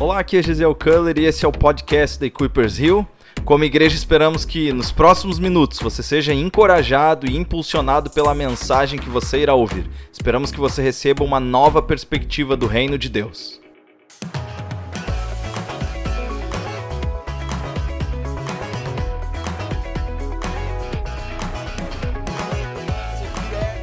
Olá, aqui é Gisele Culler e esse é o podcast da Equippers Hill. Como igreja, esperamos que nos próximos minutos você seja encorajado e impulsionado pela mensagem que você irá ouvir. Esperamos que você receba uma nova perspectiva do reino de Deus.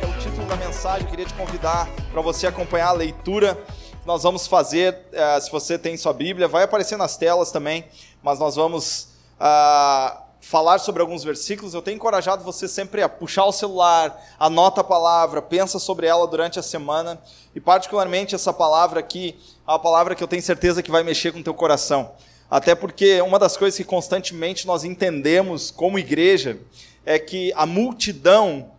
é o título da mensagem. Eu queria te convidar para você acompanhar a leitura nós vamos fazer. eh, se você tem sua Bíblia, vai aparecer nas telas também, mas nós vamos ah, falar sobre alguns versículos. Eu tenho encorajado você sempre a puxar o celular, anota a palavra, pensa sobre ela durante a semana. E particularmente essa palavra aqui, é uma palavra que eu tenho certeza que vai mexer com o teu coração. Até porque uma das coisas que constantemente nós entendemos como igreja é que a multidão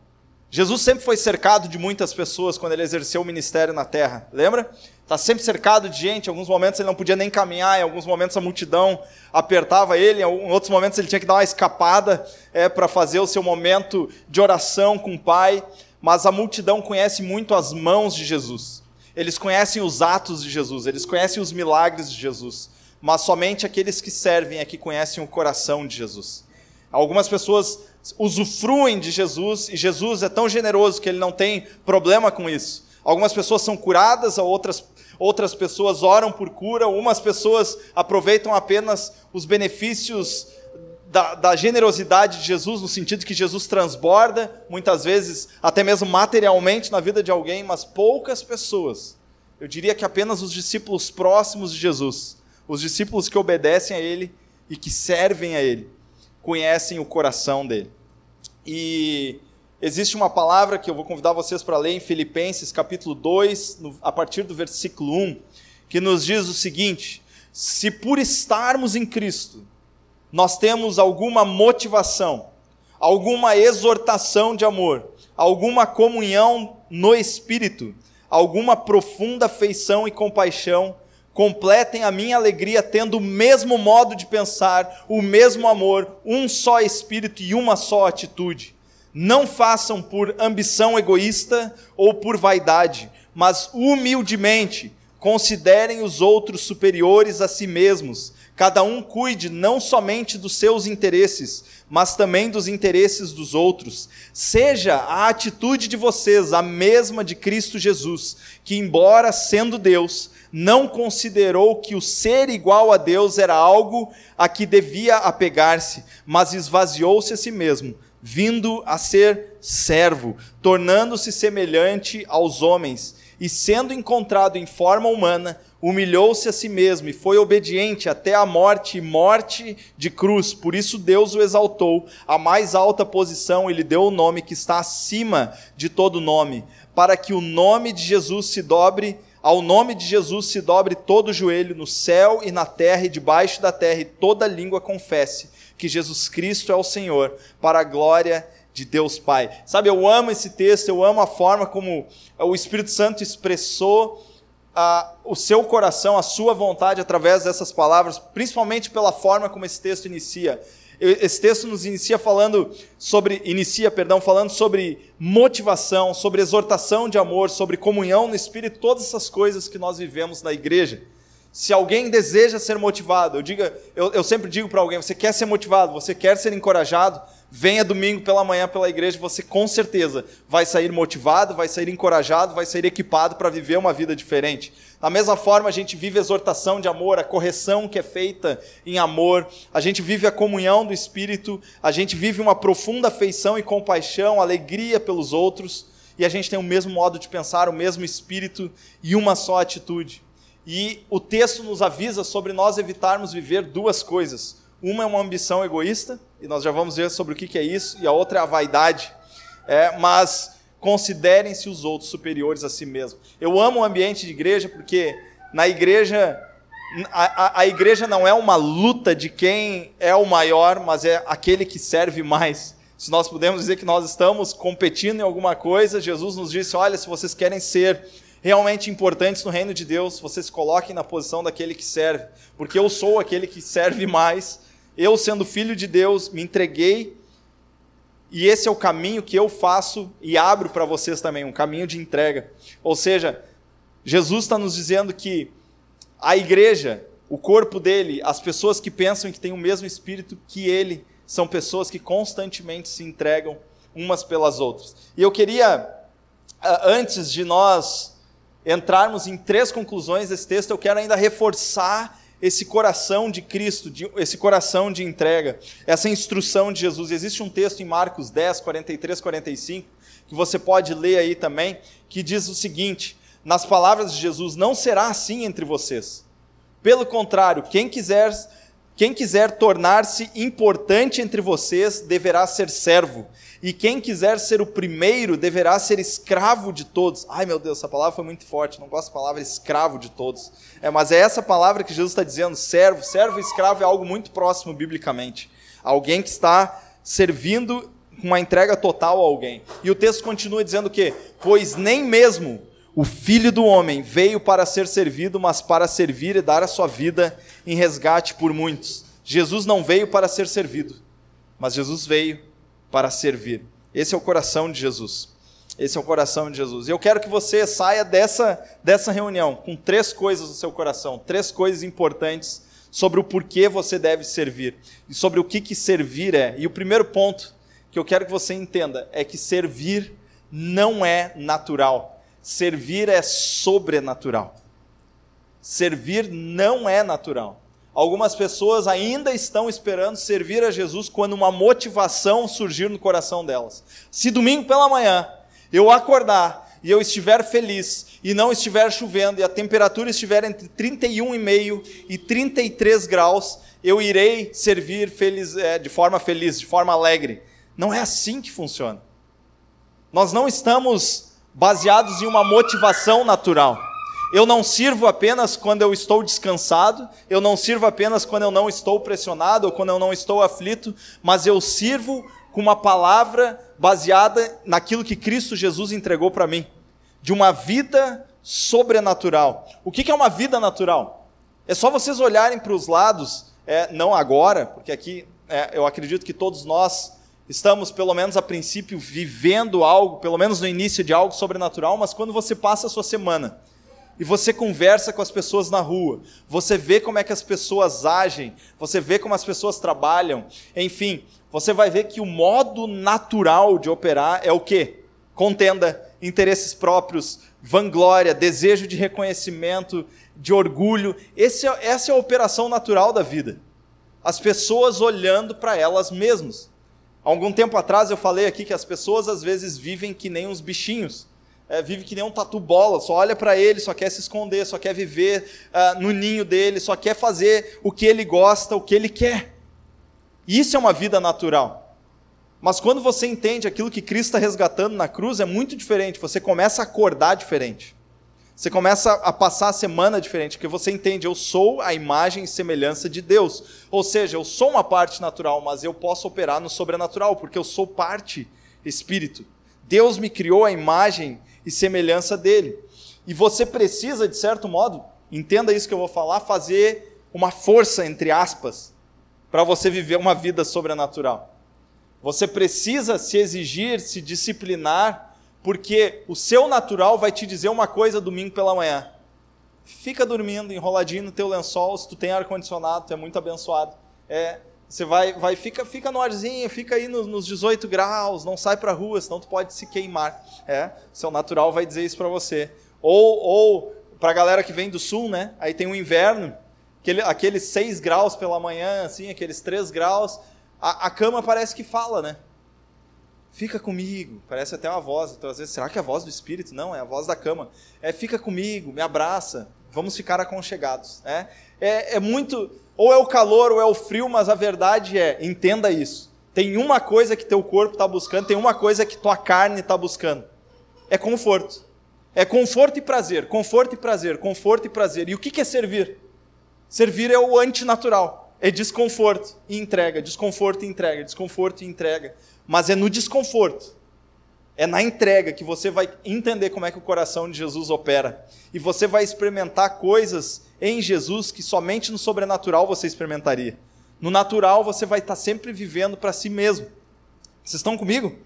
Jesus sempre foi cercado de muitas pessoas quando ele exerceu o ministério na terra, lembra? Está sempre cercado de gente, em alguns momentos ele não podia nem caminhar, em alguns momentos a multidão apertava ele, em outros momentos ele tinha que dar uma escapada é, para fazer o seu momento de oração com o Pai, mas a multidão conhece muito as mãos de Jesus, eles conhecem os atos de Jesus, eles conhecem os milagres de Jesus, mas somente aqueles que servem é que conhecem o coração de Jesus. Algumas pessoas usufruem de Jesus e Jesus é tão generoso que ele não tem problema com isso. Algumas pessoas são curadas, outras, outras pessoas oram por cura, umas pessoas aproveitam apenas os benefícios da, da generosidade de Jesus, no sentido que Jesus transborda, muitas vezes até mesmo materialmente na vida de alguém, mas poucas pessoas, eu diria que apenas os discípulos próximos de Jesus, os discípulos que obedecem a Ele e que servem a Ele, conhecem o coração dele. E existe uma palavra que eu vou convidar vocês para ler em Filipenses, capítulo 2, no, a partir do versículo 1, que nos diz o seguinte: Se por estarmos em Cristo, nós temos alguma motivação, alguma exortação de amor, alguma comunhão no Espírito, alguma profunda afeição e compaixão, completem a minha alegria tendo o mesmo modo de pensar, o mesmo amor, um só espírito e uma só atitude. Não façam por ambição egoísta ou por vaidade, mas humildemente considerem os outros superiores a si mesmos. Cada um cuide não somente dos seus interesses, mas também dos interesses dos outros. Seja a atitude de vocês a mesma de Cristo Jesus, que, embora sendo Deus, não considerou que o ser igual a Deus era algo a que devia apegar-se, mas esvaziou-se a si mesmo, vindo a ser servo, tornando-se semelhante aos homens, e sendo encontrado em forma humana, humilhou-se a si mesmo e foi obediente até a morte e morte de cruz. Por isso Deus o exaltou à mais alta posição e lhe deu o nome que está acima de todo nome, para que o nome de Jesus se dobre ao nome de Jesus se dobre todo o joelho no céu e na terra e debaixo da terra, e toda língua confesse que Jesus Cristo é o Senhor, para a glória de Deus Pai. Sabe, eu amo esse texto, eu amo a forma como o Espírito Santo expressou a, o seu coração, a sua vontade através dessas palavras, principalmente pela forma como esse texto inicia. Esse texto nos inicia falando sobre, inicia, perdão, falando sobre motivação, sobre exortação de amor, sobre comunhão no Espírito, todas essas coisas que nós vivemos na igreja. Se alguém deseja ser motivado, eu, diga, eu, eu sempre digo para alguém: você quer ser motivado, você quer ser encorajado, venha domingo pela manhã pela igreja, você com certeza vai sair motivado, vai sair encorajado, vai sair equipado para viver uma vida diferente. Da mesma forma, a gente vive a exortação de amor, a correção que é feita em amor, a gente vive a comunhão do Espírito, a gente vive uma profunda afeição e compaixão, alegria pelos outros, e a gente tem o mesmo modo de pensar, o mesmo espírito e uma só atitude. E o texto nos avisa sobre nós evitarmos viver duas coisas. Uma é uma ambição egoísta, e nós já vamos ver sobre o que é isso, e a outra é a vaidade. É, mas considerem-se os outros superiores a si mesmo. Eu amo o ambiente de igreja porque na igreja a, a, a, igreja não é uma luta de quem é o maior, mas é aquele que serve mais. Se nós podemos dizer que nós estamos competindo em alguma coisa, Jesus nos disse: olha, se vocês querem ser realmente importantes no reino de Deus, vocês coloquem na posição daquele que serve, porque eu sou aquele que serve mais. Eu, sendo filho de Deus, me entreguei e esse é o caminho que eu faço e abro para vocês também, um caminho de entrega. Ou seja, Jesus está nos dizendo que a igreja, o corpo dele, as pessoas que pensam que têm o mesmo espírito que ele, são pessoas que constantemente se entregam umas pelas outras. E eu queria, antes de nós entrarmos em três conclusões desse texto, eu quero ainda reforçar esse coração de Cristo, de, esse coração de entrega, essa instrução de Jesus. Existe um texto em Marcos 10, 43, 45, que você pode ler aí também, que diz o seguinte: nas palavras de Jesus, não será assim entre vocês. Pelo contrário, quem quiser quem quiser tornar-se importante entre vocês deverá ser servo, e quem quiser ser o primeiro deverá ser escravo de todos. Ai meu Deus, essa palavra foi muito forte, não gosto da palavra escravo de todos. É, mas é essa palavra que Jesus está dizendo, servo. Servo e escravo é algo muito próximo biblicamente. Alguém que está servindo com uma entrega total a alguém. E o texto continua dizendo o quê? Pois nem mesmo o filho do homem veio para ser servido, mas para servir e dar a sua vida em resgate por muitos. Jesus não veio para ser servido, mas Jesus veio para servir. Esse é o coração de Jesus. Esse é o coração de Jesus. E eu quero que você saia dessa, dessa reunião com três coisas no seu coração, três coisas importantes sobre o porquê você deve servir e sobre o que, que servir é. E o primeiro ponto que eu quero que você entenda é que servir não é natural. Servir é sobrenatural. Servir não é natural. Algumas pessoas ainda estão esperando servir a Jesus quando uma motivação surgir no coração delas. Se domingo pela manhã eu acordar e eu estiver feliz e não estiver chovendo e a temperatura estiver entre 31,5 e 33 graus, eu irei servir feliz, é, de forma feliz, de forma alegre. Não é assim que funciona. Nós não estamos baseados em uma motivação natural. Eu não sirvo apenas quando eu estou descansado, eu não sirvo apenas quando eu não estou pressionado ou quando eu não estou aflito, mas eu sirvo com uma palavra baseada naquilo que Cristo Jesus entregou para mim, de uma vida sobrenatural. O que é uma vida natural? É só vocês olharem para os lados, é, não agora, porque aqui é, eu acredito que todos nós estamos, pelo menos a princípio, vivendo algo, pelo menos no início de algo sobrenatural, mas quando você passa a sua semana e você conversa com as pessoas na rua, você vê como é que as pessoas agem, você vê como as pessoas trabalham, enfim, você vai ver que o modo natural de operar é o quê? Contenda, interesses próprios, vanglória, desejo de reconhecimento, de orgulho. Esse é, essa é a operação natural da vida. As pessoas olhando para elas mesmas. Há algum tempo atrás eu falei aqui que as pessoas às vezes vivem que nem uns bichinhos. É, vive que nem um tatu bola, só olha para ele, só quer se esconder, só quer viver uh, no ninho dele, só quer fazer o que ele gosta, o que ele quer. Isso é uma vida natural. Mas quando você entende aquilo que Cristo está resgatando na cruz, é muito diferente. Você começa a acordar diferente. Você começa a passar a semana diferente, porque você entende, eu sou a imagem e semelhança de Deus. Ou seja, eu sou uma parte natural, mas eu posso operar no sobrenatural, porque eu sou parte espírito. Deus me criou a imagem e semelhança dele. E você precisa, de certo modo, entenda isso que eu vou falar, fazer uma força, entre aspas, para você viver uma vida sobrenatural. Você precisa se exigir, se disciplinar porque o seu natural vai te dizer uma coisa domingo pela manhã. Fica dormindo, enroladinho no teu lençol, se tu tem ar-condicionado, tu é muito abençoado. É, você vai, vai fica, fica no arzinho, fica aí nos, nos 18 graus, não sai para rua, senão tu pode se queimar. É, seu natural vai dizer isso para você. Ou, ou para a galera que vem do sul, né? Aí tem o inverno, aquele, aqueles 6 graus pela manhã, assim, aqueles 3 graus, a, a cama parece que fala, né? fica comigo. Parece até uma voz. Então, às vezes, será que é a voz do Espírito? Não, é a voz da cama. É fica comigo, me abraça, vamos ficar aconchegados. É, é, é muito. Ou é o calor ou é o frio, mas a verdade é, entenda isso. Tem uma coisa que teu corpo está buscando, tem uma coisa que tua carne está buscando. É conforto. É conforto e prazer, conforto e prazer, conforto e prazer. E o que é servir? Servir é o antinatural. É desconforto e entrega, desconforto e entrega, desconforto e entrega mas é no desconforto, é na entrega que você vai entender como é que o coração de Jesus opera. E você vai experimentar coisas em Jesus que somente no sobrenatural você experimentaria. No natural você vai estar sempre vivendo para si mesmo. Vocês estão comigo?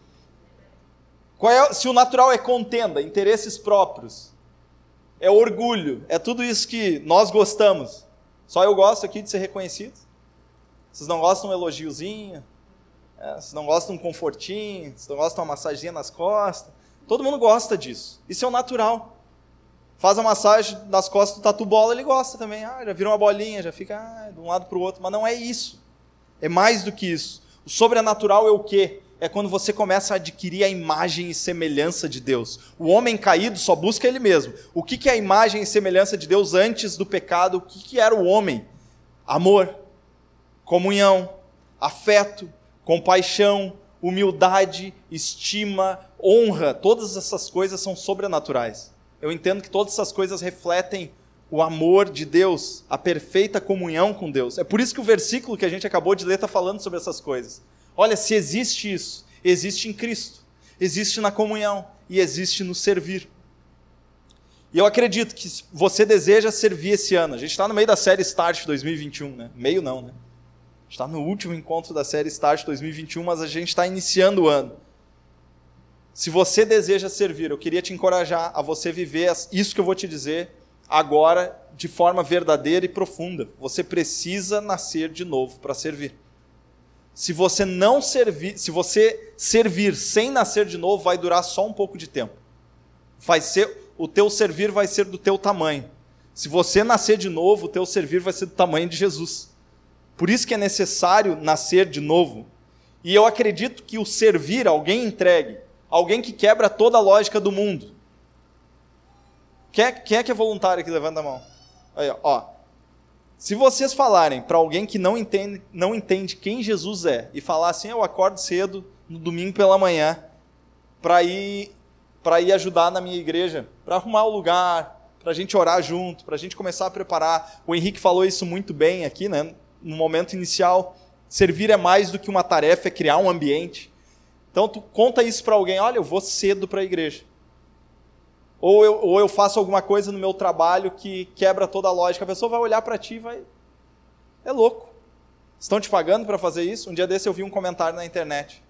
É, se o natural é contenda, interesses próprios, é orgulho, é tudo isso que nós gostamos. Só eu gosto aqui de ser reconhecido? Vocês não gostam de um elogiozinho? É, vocês não gostam de um confortinho? Vocês não gostam de uma massaginha nas costas? Todo mundo gosta disso. Isso é o natural. Faz a massagem nas costas do tatu bola, ele gosta também. Ah, já vira uma bolinha, já fica ah, de um lado para o outro. Mas não é isso. É mais do que isso. O sobrenatural é o quê? É quando você começa a adquirir a imagem e semelhança de Deus. O homem caído só busca ele mesmo. O que, é a imagem e semelhança de Deus antes do pecado? O que era o homem? Amor, comunhão, afeto, compaixão, humildade, estima, honra. Todas essas coisas são sobrenaturais. Eu entendo que todas essas coisas refletem o amor de Deus, a perfeita comunhão com Deus. É por isso que o versículo que a gente acabou de ler está falando sobre essas coisas. Olha, se existe isso, existe em Cristo, existe na comunhão e existe no servir. E eu acredito que você deseja servir esse ano. A gente está no meio da série Start 2021, né? Meio não, né? Está no último encontro da série Start 2021, mas a gente está iniciando o ano. Se você deseja servir, eu queria te encorajar a você viver isso que eu vou te dizer agora de forma verdadeira e profunda. Você precisa nascer de novo para servir. Se você não servir, se você servir sem nascer de novo, vai durar só um pouco de tempo. Vai ser o teu servir vai ser do teu tamanho. Se você nascer de novo, o teu servir vai ser do tamanho de Jesus. Por isso que é necessário nascer de novo. E eu acredito que o servir, alguém entregue, alguém que quebra toda a lógica do mundo, quem é, quem é que é voluntário que levanta a mão? Aí, ó. Se vocês falarem para alguém que não entende, não entende quem Jesus é e falar assim, eu acordo cedo no domingo pela manhã para ir para ir ajudar na minha igreja, para arrumar o lugar, para a gente orar junto, para a gente começar a preparar. O Henrique falou isso muito bem aqui, né? No momento inicial, servir é mais do que uma tarefa, é criar um ambiente. Então tu conta isso para alguém, olha, eu vou cedo para a igreja. Ou eu, ou eu faço alguma coisa no meu trabalho que quebra toda a lógica. A pessoa vai olhar para ti e vai. É louco. Estão te pagando para fazer isso? Um dia desse eu vi um comentário na internet.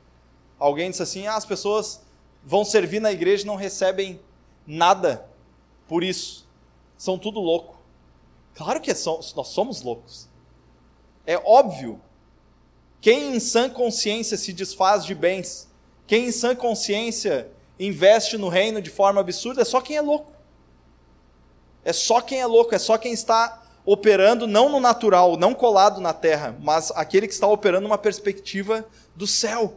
Alguém disse assim: ah, as pessoas vão servir na igreja e não recebem nada por isso. São tudo louco. Claro que é nós somos loucos. É óbvio. Quem em sã consciência se desfaz de bens, quem em sã consciência investe no reino de forma absurda é só quem é louco. É só quem é louco, é só quem está operando não no natural, não colado na terra, mas aquele que está operando numa perspectiva do céu.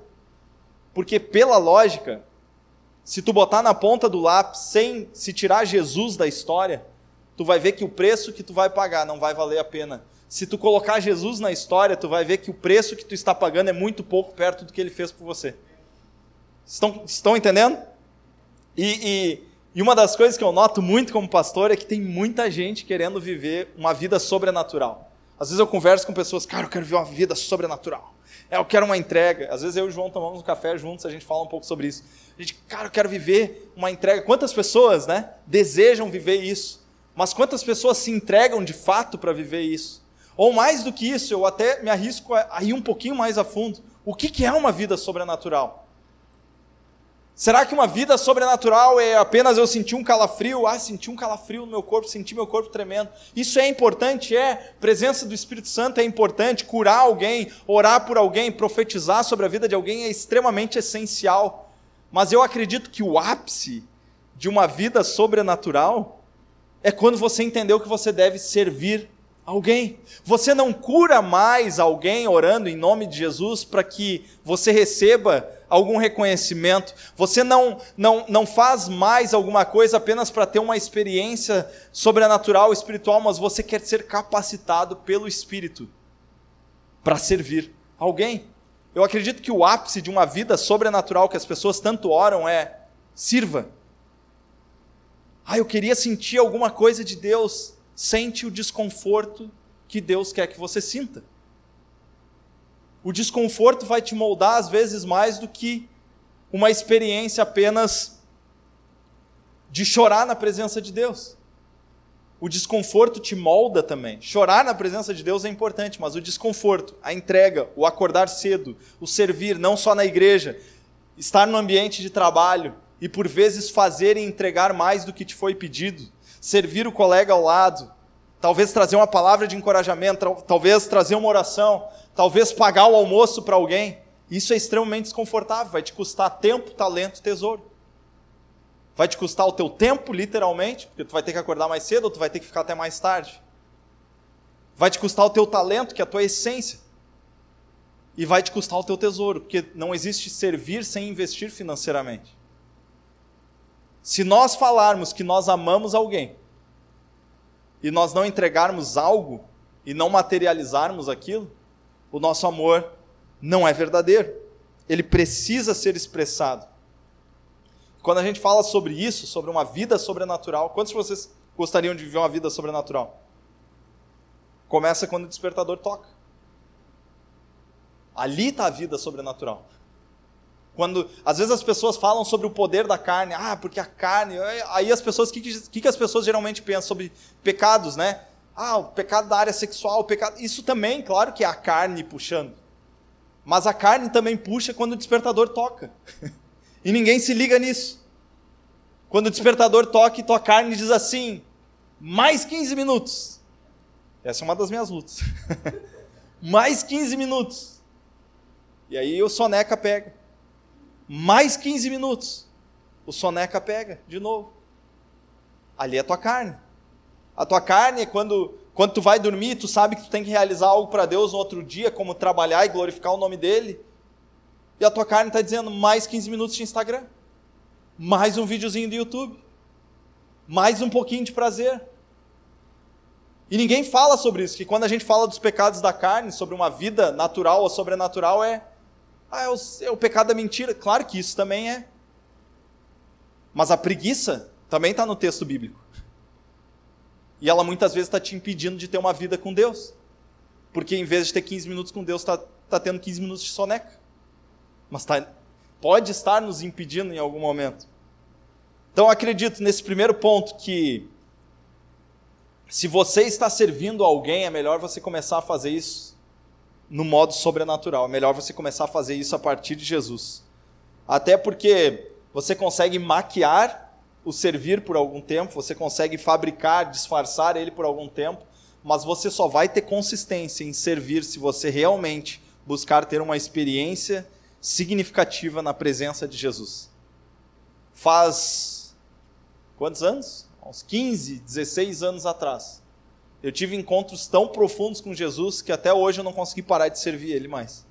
Porque pela lógica, se tu botar na ponta do lápis sem se tirar Jesus da história, tu vai ver que o preço que tu vai pagar não vai valer a pena. Se tu colocar Jesus na história, tu vai ver que o preço que tu está pagando é muito pouco perto do que ele fez por você. Estão, estão entendendo? E, e, e uma das coisas que eu noto muito como pastor é que tem muita gente querendo viver uma vida sobrenatural. Às vezes eu converso com pessoas, cara, eu quero viver uma vida sobrenatural. É, eu quero uma entrega. Às vezes eu e o João tomamos um café juntos, a gente fala um pouco sobre isso. A gente, cara, eu quero viver uma entrega. Quantas pessoas, né, desejam viver isso? Mas quantas pessoas se entregam de fato para viver isso? Ou mais do que isso, eu até me arrisco a ir um pouquinho mais a fundo. O que, é uma vida sobrenatural? Será que uma vida sobrenatural é apenas eu sentir um calafrio? Ah, senti um calafrio no meu corpo, senti meu corpo tremendo. Isso é importante, é. Presença do Espírito Santo é importante. Curar alguém, orar por alguém, profetizar sobre a vida de alguém é extremamente essencial. Mas eu acredito que o ápice de uma vida sobrenatural é quando você entendeu que você deve servir alguém. Você não cura mais alguém orando em nome de Jesus para que você receba algum reconhecimento, você não, não, não faz mais alguma coisa apenas para ter uma experiência sobrenatural, espiritual, mas você quer ser capacitado pelo Espírito para servir alguém. Eu acredito que o ápice de uma vida sobrenatural que as pessoas tanto oram é: sirva. Ah, eu queria sentir alguma coisa de Deus. Sente o desconforto que Deus quer que você sinta. O desconforto vai te moldar às vezes mais do que uma experiência apenas de chorar na presença de Deus. O desconforto te molda também. Chorar na presença de Deus é importante, mas o desconforto, a entrega, o acordar cedo, o servir, não só na igreja, estar no ambiente de trabalho e por vezes fazer e entregar mais do que te foi pedido, servir o colega ao lado, talvez trazer uma palavra de encorajamento, talvez trazer uma oração, talvez pagar o almoço para alguém. Isso é extremamente desconfortável, vai te custar tempo, talento, tesouro. Vai te custar o teu tempo, literalmente, porque tu vai ter que acordar mais cedo ou tu vai ter que ficar até mais tarde. Vai te custar o teu talento, que é a tua essência. E vai te custar o teu tesouro, porque não existe servir sem investir financeiramente. Se nós falarmos que nós amamos alguém e nós não entregarmos algo e não materializarmos aquilo, o nosso amor não é verdadeiro. Ele precisa ser expressado. Quando a gente fala sobre isso, sobre uma vida sobrenatural, quantos de vocês gostariam de viver uma vida sobrenatural? Começa quando o despertador toca. Ali está a vida sobrenatural. Quando às vezes as pessoas falam sobre o poder da carne, ah, porque a carne, aí as pessoas, o que, que, que as pessoas geralmente pensam sobre pecados, né? Ah, o pecado da área sexual, o pecado. Isso também, claro que é a carne puxando. Mas a carne também puxa quando o despertador toca. e ninguém se liga nisso. Quando o despertador toca e tua carne diz assim: mais 15 minutos. Essa é uma das minhas lutas. mais 15 minutos. E aí o soneca pega. Mais 15 minutos. O soneca pega de novo. Ali é a tua carne. A tua carne é quando quando tu vai dormir, tu sabe que tu tem que realizar algo para Deus no outro dia, como trabalhar e glorificar o nome dele. E a tua carne está dizendo mais 15 minutos de Instagram, mais um videozinho do YouTube, mais um pouquinho de prazer. E ninguém fala sobre isso, que quando a gente fala dos pecados da carne, sobre uma vida natural ou sobrenatural, é, ah, é, o, é o pecado da mentira. Claro que isso também é. Mas a preguiça também está no texto bíblico. E ela muitas vezes está te impedindo de ter uma vida com Deus. Porque em vez de ter 15 minutos com Deus, está tá tendo 15 minutos de soneca. Mas tá, pode estar nos impedindo em algum momento. Então acredito nesse primeiro ponto que se você está servindo alguém, é melhor você começar a fazer isso no modo sobrenatural. É melhor você começar a fazer isso a partir de Jesus. Até porque você consegue maquiar o servir por algum tempo, você consegue fabricar, disfarçar ele por algum tempo, mas você só vai ter consistência em servir se você realmente buscar ter uma experiência significativa na presença de Jesus. Faz quantos anos? Uns 15, 16 anos atrás. Eu tive encontros tão profundos com Jesus que até hoje eu não consegui parar de servir ele mais.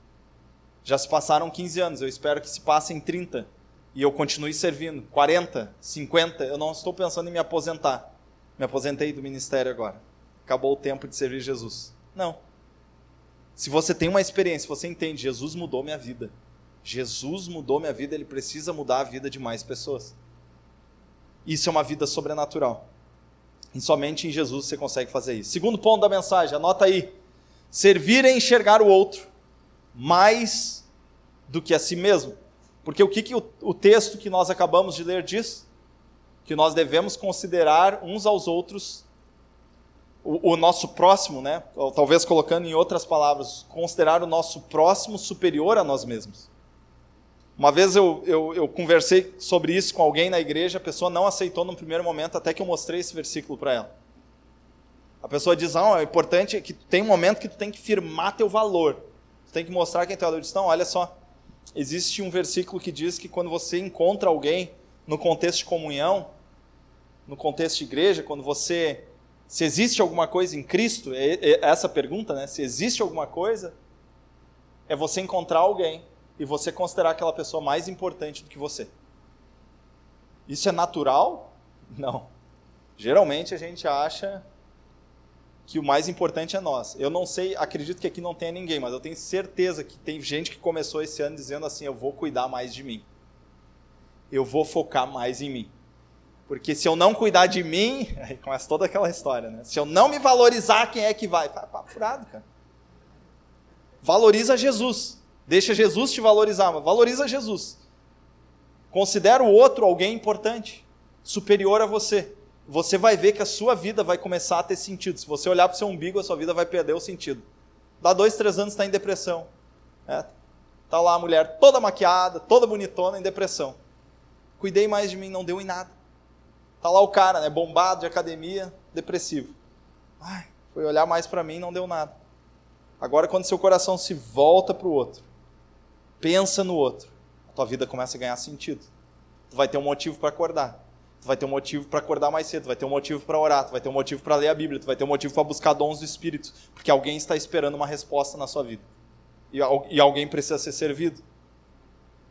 Já se passaram 15 anos, eu espero que se passem 30 e eu continue servindo. 40, 50, eu não estou pensando em me aposentar. Me aposentei do ministério agora. Acabou o tempo de servir Jesus. Não. Se você tem uma experiência, você entende, Jesus mudou minha vida. Jesus mudou minha vida, ele precisa mudar a vida de mais pessoas. Isso é uma vida sobrenatural. E somente em Jesus você consegue fazer isso. Segundo ponto da mensagem, anota aí. Servir é enxergar o outro mais do que a si mesmo. Porque o que, que o, o texto que nós acabamos de ler diz? Que nós devemos considerar uns aos outros o, o, nosso próximo, né? Ou, talvez colocando em outras palavras, considerar o nosso próximo superior a nós mesmos. Uma vez eu, eu, eu, conversei sobre isso com alguém na igreja, a pessoa não aceitou no primeiro momento, até que eu mostrei esse versículo para ela. A pessoa diz: Não, é importante que tem um momento que tu tem que firmar teu valor. Tu tem que mostrar quem tu é. Eu disse: Não, olha só existe um versículo que diz que quando você encontra alguém no contexto de comunhão, no contexto de igreja, quando você se existe alguma coisa em Cristo, é, é essa pergunta, né? Se existe alguma coisa, é você encontrar alguém e você considerar aquela pessoa mais importante do que você. Isso é natural? Não. Geralmente a gente acha que o mais importante é nós. Eu não sei, acredito que aqui não tenha ninguém, mas eu tenho certeza que tem gente que começou esse ano dizendo assim: eu vou cuidar mais de mim. Eu vou focar mais em mim. Porque se eu não cuidar de mim, aí começa toda aquela história, né? Se eu não me valorizar, quem é que vai? Papo furado, cara. Valoriza Jesus. Deixa Jesus te valorizar, mas valoriza Jesus. Considera o outro alguém importante, superior a você você vai ver que a sua vida vai começar a ter sentido. Se você olhar para o seu umbigo, a sua vida vai perder o sentido. Dá dois, três anos está em depressão. É. Tá lá a mulher toda maquiada, toda bonitona, em depressão. Cuidei mais de mim, não deu em nada. Tá lá o cara, né, bombado de academia, depressivo. Ai, foi olhar mais para mim, não deu nada. Agora, quando seu coração se volta para o outro, pensa no outro, a tua vida começa a ganhar sentido. Tu vai ter um motivo para acordar. Tu vai ter um motivo para acordar mais cedo, tu vai ter um motivo para orar, tu vai ter um motivo para ler a Bíblia, tu vai ter um motivo para buscar dons do Espírito, porque alguém está esperando uma resposta na sua vida. E, e alguém precisa ser servido.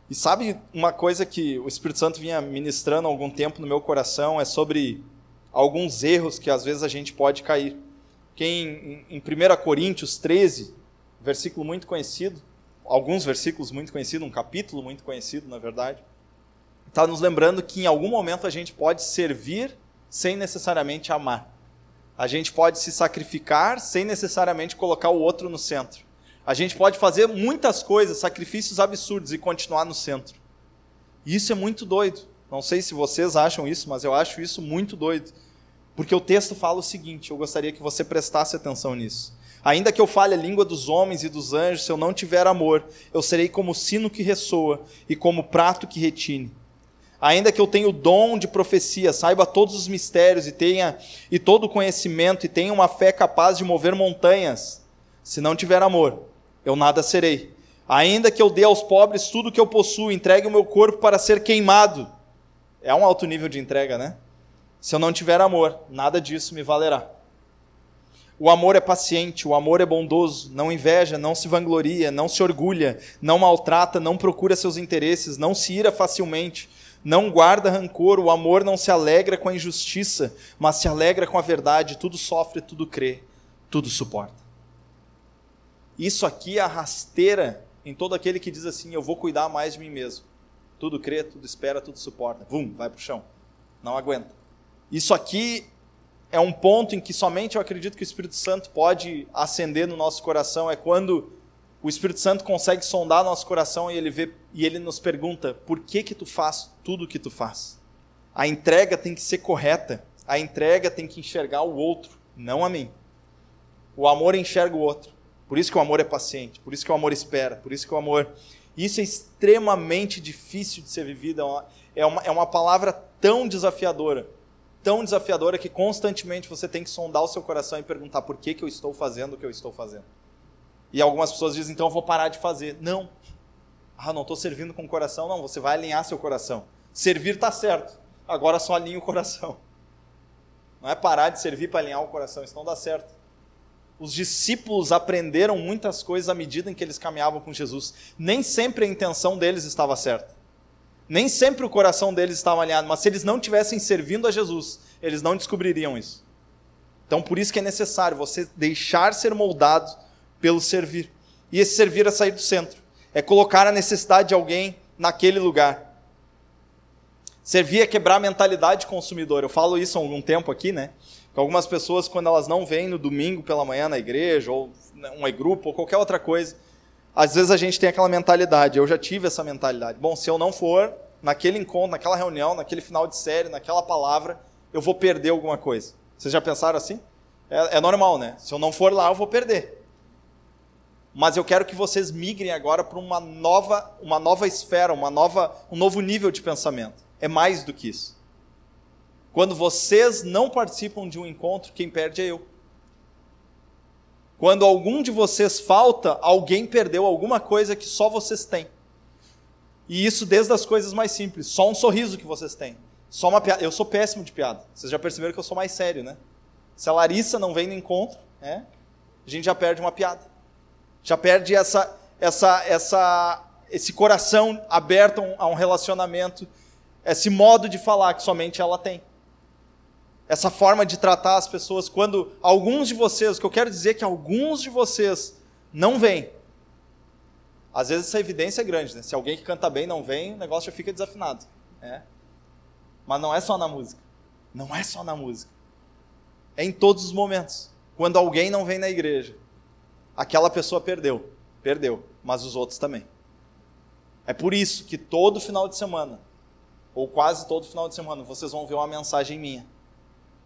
E sabe uma coisa que o Espírito Santo vinha ministrando há algum tempo no meu coração é sobre alguns erros que às vezes a gente pode cair. Quem em 1 Coríntios 13, versículo muito conhecido, alguns versículos muito conhecidos, um capítulo muito conhecido, na verdade, está nos lembrando que em algum momento a gente pode servir sem necessariamente amar. A gente pode se sacrificar sem necessariamente colocar o outro no centro. A gente pode fazer muitas coisas, sacrifícios absurdos e continuar no centro. Isso é muito doido. Não sei se vocês acham isso, mas eu acho isso muito doido. Porque o texto fala o seguinte, eu gostaria que você prestasse atenção nisso. Ainda que eu fale a língua dos homens e dos anjos, se eu não tiver amor, eu serei como sino que ressoa e como prato que retine. Ainda que eu tenha o dom de profecia, saiba todos os mistérios e tenha e todo o conhecimento e tenha uma fé capaz de mover montanhas, se não tiver amor, eu nada serei. Ainda que eu dê aos pobres tudo o que eu possuo, entregue o meu corpo para ser queimado. É um alto nível de entrega, né? Se eu não tiver amor, nada disso me valerá. O amor é paciente, o amor é bondoso, não inveja, não se vangloria, não se orgulha, não maltrata, não procura seus interesses, não se ira facilmente, não guarda rancor, o amor não se alegra com a injustiça, mas se alegra com a verdade, tudo sofre, tudo crê, tudo suporta. Isso aqui é a rasteira em todo aquele que diz assim: Eu vou cuidar mais de mim mesmo. Tudo crê, tudo espera, tudo suporta. Vum, vai para o chão. Não aguenta. Isso aqui é um ponto em que somente eu acredito que o Espírito Santo pode acender no nosso coração. É quando o Espírito Santo consegue sondar nosso coração e ele vê e ele nos pergunta: por que que tu faz tudo o que tu faz? A entrega tem que ser correta. A entrega tem que enxergar o outro, não a mim. O amor enxerga o outro. Por isso que o amor é paciente, por isso que o amor espera, por isso que o amor. Isso é extremamente difícil de ser vivido, é uma, é uma, é uma palavra tão desafiadora, tão desafiadora que constantemente você tem que sondar o seu coração e perguntar por que, que eu estou fazendo o que eu estou fazendo. E algumas pessoas dizem, então eu vou parar de fazer. Não. Ah, não estou servindo com o coração. Não, você vai alinhar seu coração. Servir está certo. Agora só alinha o coração. Não é parar de servir para alinhar o coração, isso não dá certo. Os discípulos aprenderam muitas coisas à medida em que eles caminhavam com Jesus. Nem sempre a intenção deles estava certa. Nem sempre o coração deles estava alinhado, mas se eles não tivessem servindo a Jesus, eles não descobririam isso. Então, por isso que é necessário você deixar ser moldado pelo servir. E esse servir é sair do centro, é colocar a necessidade de alguém naquele lugar. Servir é quebrar a mentalidade consumidora. Eu falo isso há algum tempo aqui, né? algumas pessoas, quando elas não vêm no domingo pela manhã na igreja, ou um e-grupo, ou qualquer outra coisa, às vezes a gente tem aquela mentalidade. Eu já tive essa mentalidade. Bom, se eu não for naquele encontro, naquela reunião, naquele final de série, naquela palavra, eu vou perder alguma coisa. Vocês já pensaram assim? É, é normal, né? Se eu não for lá, eu vou perder. Mas eu quero que vocês migrem agora para uma nova, uma nova esfera, uma nova, um novo nível de pensamento. É mais do que isso. Quando vocês não participam de um encontro, quem perde é eu. Quando algum de vocês falta, alguém perdeu alguma coisa que só vocês têm. E isso desde as coisas mais simples. Só um sorriso que vocês têm. Só uma piada. Eu sou péssimo de piada. Vocês já perceberam que eu sou mais sério, né? Se a Larissa não vem no encontro, né, a gente já perde uma piada. Já perde essa, essa, essa, esse coração aberto a um relacionamento, esse modo de falar que somente ela tem essa forma de tratar as pessoas, quando alguns de vocês, o que eu quero dizer é que alguns de vocês não vêm. Às vezes essa evidência é grande, né? Se alguém que canta bem não vem, o negócio já fica desafinado. Né? Mas não é só na música. Não é só na música. É em todos os momentos. Quando alguém não vem na igreja, aquela pessoa perdeu. Perdeu. Mas os outros também. É por isso que todo final de semana, ou quase todo final de semana, vocês vão ver uma mensagem minha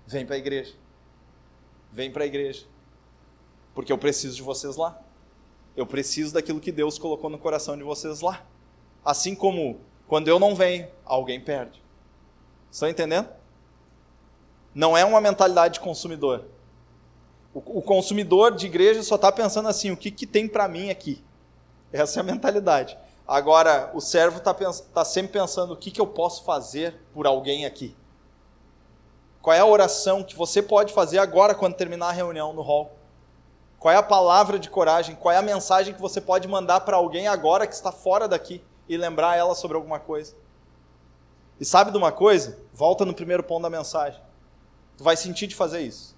Vem para a igreja. Vem para a igreja. Porque eu preciso de vocês lá. Eu preciso daquilo que Deus colocou no coração de vocês lá. Assim como quando eu não venho, alguém perde. Estão entendendo? Não é uma mentalidade de consumidor. O, consumidor de igreja só está pensando assim: o que, que tem para mim aqui? Essa é a mentalidade. Agora, o servo está tá sempre pensando: o que, que eu posso fazer por alguém aqui? Qual é a oração que você pode fazer agora quando terminar a reunião no hall? Qual é a palavra de coragem? Qual é a mensagem que você pode mandar para alguém agora que está fora daqui e lembrar ela sobre alguma coisa? E sabe de uma coisa? Volta no primeiro ponto da mensagem. Tu vai sentir de fazer isso.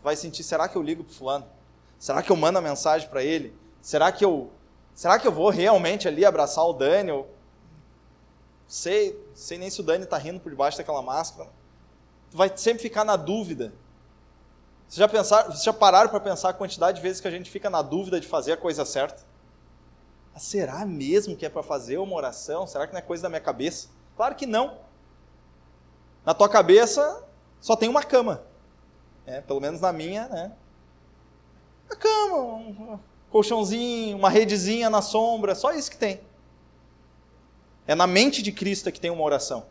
Tu vai sentir, será que eu ligo pro fulano? Será que eu mando a mensagem para ele? Será que eu será que eu vou realmente ali abraçar o Dani? Eu sei, sei nem se o Dani está rindo por debaixo daquela máscara. Vai sempre ficar na dúvida vocês já, pensaram, vocês já pararam para pensar a quantidade de vezes que a gente fica na dúvida de fazer a coisa certa? Ah, será mesmo que é para fazer uma oração? Será que não é coisa da minha cabeça? Claro que não. Na tua cabeça só tem uma cama. É, pelo menos na minha, né? A cama, um colchãozinho, uma redezinha na sombra, só isso que tem. É na mente de Cristo que tem uma oração.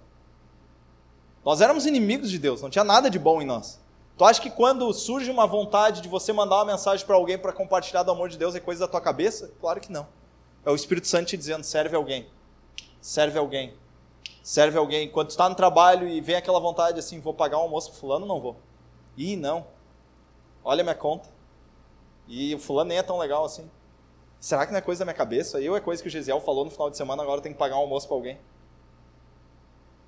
Nós éramos inimigos de Deus, não tinha nada de bom em nós. Tu acha que quando surge uma vontade de você mandar uma mensagem para alguém para compartilhar do amor de Deus é coisa da tua cabeça? Claro que não. É o Espírito Santo te dizendo: serve alguém. Serve alguém. Serve alguém. Quando tu está no trabalho e vem aquela vontade assim: vou pagar um almoço para fulano, não vou. Ih, não. Olha minha conta. E o fulano nem é tão legal assim. Será que não é coisa da minha cabeça? Ou é coisa que o Gesiel falou no final de semana, agora eu tenho que pagar um almoço para alguém?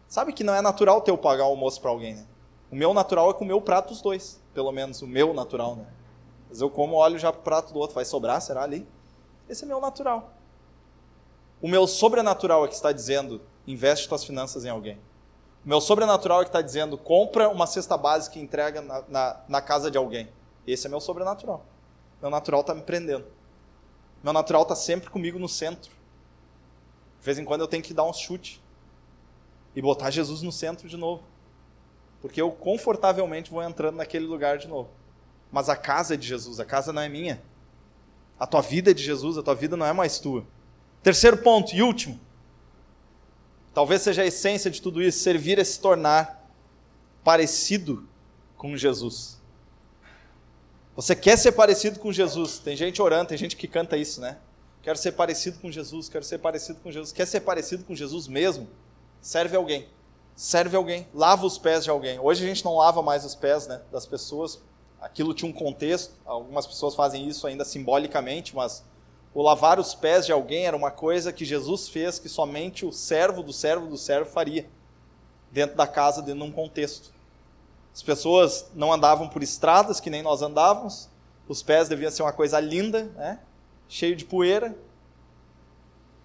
Sabe que não é natural teu pagar um almoço para alguém, né? O meu natural é comer o prato dos dois, pelo menos o meu natural, né? Mas eu como, olho já pro prato do outro, vai sobrar, será ali? Esse é meu natural. O meu sobrenatural é que está dizendo, investe suas finanças em alguém. O meu sobrenatural é que está dizendo, compra uma cesta básica e entrega na, na, na casa de alguém. Esse é meu sobrenatural. Meu natural está me prendendo. Meu natural está sempre comigo no centro. De vez em quando eu tenho que dar um chute e botar Jesus no centro de novo. Porque eu confortavelmente vou entrando naquele lugar de novo. Mas a casa é de Jesus, a casa não é minha. A tua vida é de Jesus, a tua vida não é mais tua. Terceiro ponto e último. Talvez seja a essência de tudo isso, servir é se tornar parecido com Jesus. Você quer ser parecido com Jesus? Tem gente orando, tem gente que canta isso, né? Quero ser parecido com Jesus, quero ser parecido com Jesus. Quer ser parecido com Jesus mesmo? Serve alguém serve alguém, lava os pés de alguém. Hoje a gente não lava mais os pés né, das pessoas, aquilo tinha um contexto, algumas pessoas fazem isso ainda simbolicamente, mas o lavar os pés de alguém era uma coisa que Jesus fez que somente o servo do servo do servo faria, dentro da casa, dentro de um contexto. As pessoas não andavam por estradas que nem nós andávamos, os pés deviam ser uma coisa linda, né? cheio de poeira,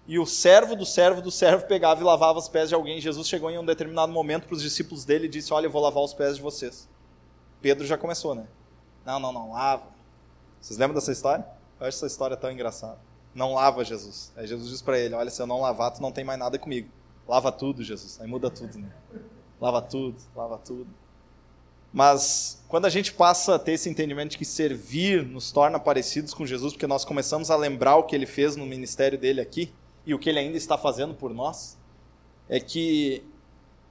e o servo do servo do servo pegava e lavava os pés de alguém. Jesus chegou em um determinado momento para os discípulos dele e disse: Olha, eu vou lavar os pés de vocês. Pedro já começou, né? Não, não, não, lava. Vocês lembram dessa história? Eu acho essa história tão engraçada. Não lava, Jesus. Aí Jesus diz para ele: Olha, se eu não lavar, tu não tem mais nada comigo. Lava tudo, Jesus. Aí muda tudo, né? Lava tudo, lava tudo. Mas quando a gente passa a ter esse entendimento de que servir nos torna parecidos com Jesus, porque nós começamos a lembrar o que ele fez no ministério dele aqui, e o que ele ainda está fazendo por nós, é que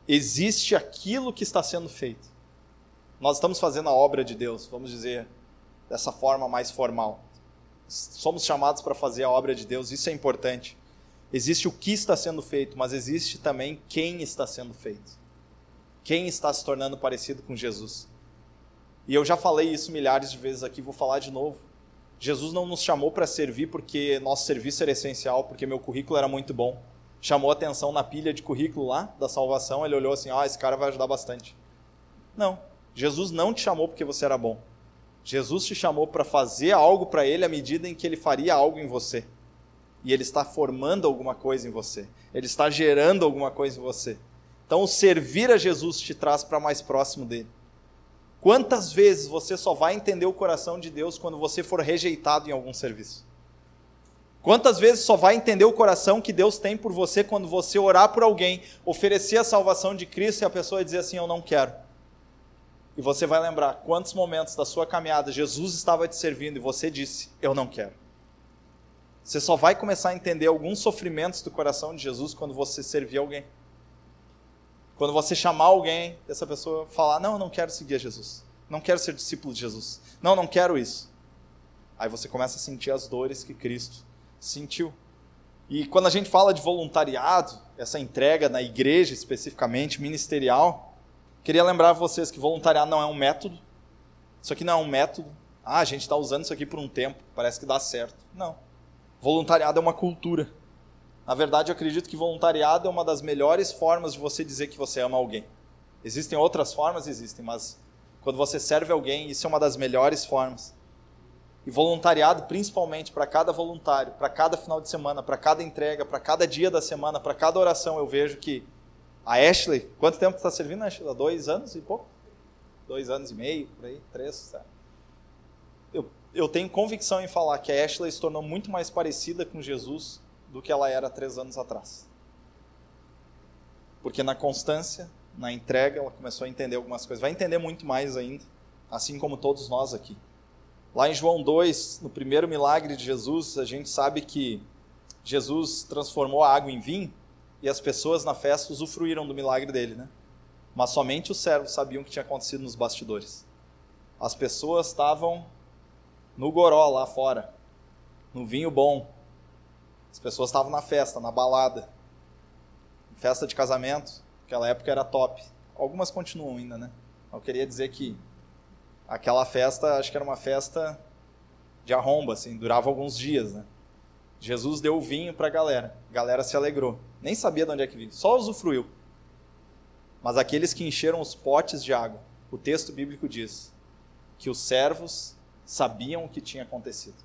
existe aquilo que está sendo feito. Nós estamos fazendo a obra de Deus, vamos dizer dessa forma mais formal. Somos chamados para fazer a obra de Deus, isso é importante. Existe o que está sendo feito, mas existe também quem está sendo feito. Quem está se tornando parecido com Jesus. E eu já falei isso milhares de vezes aqui, vou falar de novo. Jesus não nos chamou para servir porque nosso serviço era essencial, porque meu currículo era muito bom. Chamou atenção na pilha de currículo lá da salvação, ele olhou assim: "Ah, esse cara vai ajudar bastante". Não. Jesus não te chamou porque você era bom. Jesus te chamou para fazer algo para ele à medida em que ele faria algo em você. E ele está formando alguma coisa em você. Ele está gerando alguma coisa em você. Então, servir a Jesus te traz para mais próximo dele. Quantas vezes você só vai entender o coração de Deus quando você for rejeitado em algum serviço? Quantas vezes só vai entender o coração que Deus tem por você quando você orar por alguém, oferecer a salvação de Cristo e a pessoa dizer assim: Eu não quero. E você vai lembrar quantos momentos da sua caminhada Jesus estava te servindo e você disse: Eu não quero. Você só vai começar a entender alguns sofrimentos do coração de Jesus quando você servir alguém. Quando você chamar alguém, essa pessoa falar: Não, não quero seguir a Jesus. Não quero ser discípulo de Jesus. Não, não quero isso. Aí você começa a sentir as dores que Cristo sentiu. E quando a gente fala de voluntariado, essa entrega na igreja especificamente, ministerial, queria lembrar vocês que voluntariado não é um método. Isso aqui não é um método. Ah, a gente está usando isso aqui por um tempo, parece que dá certo. Não. Voluntariado é uma cultura. Na verdade, eu acredito que voluntariado é uma das melhores formas de você dizer que você ama alguém. Existem outras formas, existem, mas quando você serve alguém, isso é uma das melhores formas. E voluntariado, principalmente para cada voluntário, para cada final de semana, para cada entrega, para cada dia da semana, para cada oração, eu vejo que a Ashley, quanto tempo está servindo, Ashley? Dois anos e pouco? Dois anos e meio, por aí, três. Tá? Eu, eu tenho convicção em falar que a Ashley se tornou muito mais parecida com Jesus do que ela era três anos atrás. Porque na constância, na entrega, ela começou a entender algumas coisas. Vai entender muito mais ainda, assim como todos nós aqui. Lá em João 2, no primeiro milagre de Jesus, a gente sabe que Jesus transformou a água em vinho e as pessoas na festa usufruíram do milagre dele, né? Mas somente os servos sabiam o que tinha acontecido nos bastidores. As pessoas estavam no goró lá fora, no vinho bom, as pessoas estavam na festa, na balada. Festa de casamento, aquela época era top. Algumas continuam ainda, né? Eu queria dizer que aquela festa, acho que era uma festa de arromba, assim, durava alguns dias, né? Jesus deu o vinho para a galera. A galera se alegrou. Nem sabia de onde é que vinha, só usufruiu. Mas aqueles que encheram os potes de água, o texto bíblico diz que os servos sabiam o que tinha acontecido.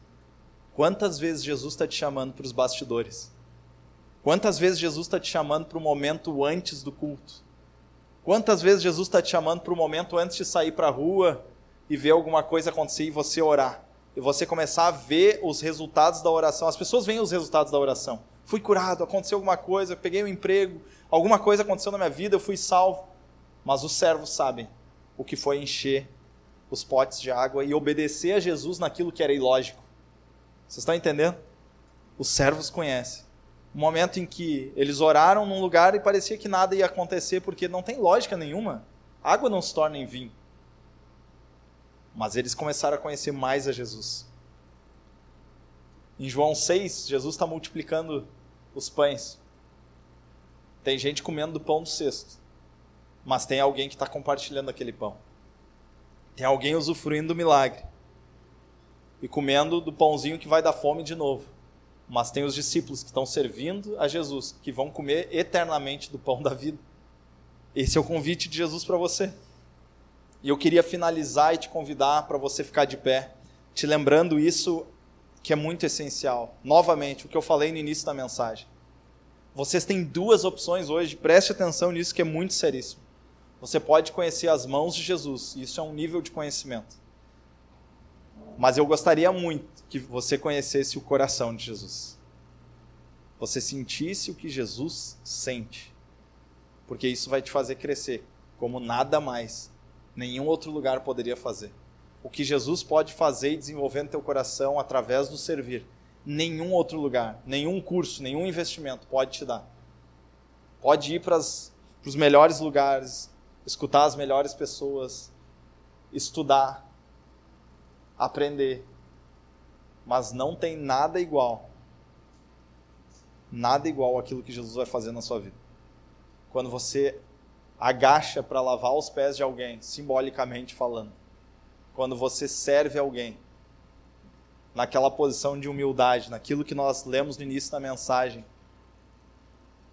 Quantas vezes Jesus está te chamando para os bastidores? Quantas vezes Jesus está te chamando para o momento antes do culto? Quantas vezes Jesus está te chamando para o momento antes de sair para a rua e ver alguma coisa acontecer e você orar? E você começar a ver os resultados da oração. As pessoas veem os resultados da oração. Fui curado, aconteceu alguma coisa, peguei um emprego, alguma coisa aconteceu na minha vida, eu fui salvo. Mas os servos sabem o que foi encher os potes de água e obedecer a Jesus naquilo que era ilógico. Vocês estão entendendo? Os servos conhecem. O momento em que eles oraram num lugar e parecia que nada ia acontecer, porque não tem lógica nenhuma. água não se torna em vinho. Mas eles começaram a conhecer mais a Jesus. Em João 6, Jesus está multiplicando os pães. Tem gente comendo do pão do cesto. Mas tem alguém que está compartilhando aquele pão. Tem alguém usufruindo do milagre e comendo do pãozinho que vai dar fome de novo. Mas tem os discípulos que estão servindo a Jesus, que vão comer eternamente do pão da vida. Esse é o convite de Jesus para você. E eu queria finalizar e te convidar para você ficar de pé, te lembrando isso que é muito essencial. Novamente, o que eu falei no início da mensagem. Vocês têm duas opções hoje, preste atenção nisso que é muito seríssimo. Você pode conhecer as mãos de Jesus, isso é um nível de conhecimento. Mas eu gostaria muito que você conhecesse o coração de Jesus. Você sentisse o que Jesus sente. Porque isso vai te fazer crescer como nada mais, nenhum outro lugar poderia fazer. O que Jesus pode fazer e desenvolver no teu coração através do servir, nenhum outro lugar, nenhum curso, nenhum investimento pode te dar. Pode ir para os melhores lugares, escutar as melhores pessoas, estudar, aprender. Mas não tem nada igual. Nada igual aquilo que Jesus vai fazer na sua vida. Quando você agacha para lavar os pés de alguém, simbolicamente falando. Quando você serve alguém, naquela posição de humildade, naquilo que nós lemos no início da mensagem,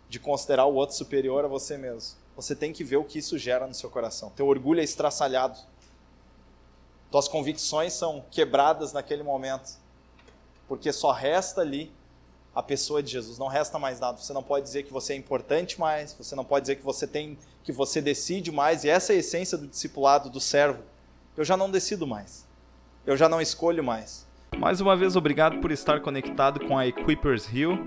de considerar o outro superior a você mesmo. Você tem que ver o que isso gera no seu coração. Teu orgulho é estraçalhado. Tuas convicções são quebradas naquele momento, porque só resta ali a pessoa de Jesus, não resta mais nada. Você não pode dizer que você é importante mais, você não pode dizer que você tem, que você decide mais, e essa é a essência do discipulado, do servo. Eu já não decido mais. Eu já não escolho mais. Mais uma vez, obrigado por estar conectado com a Equippers Hill.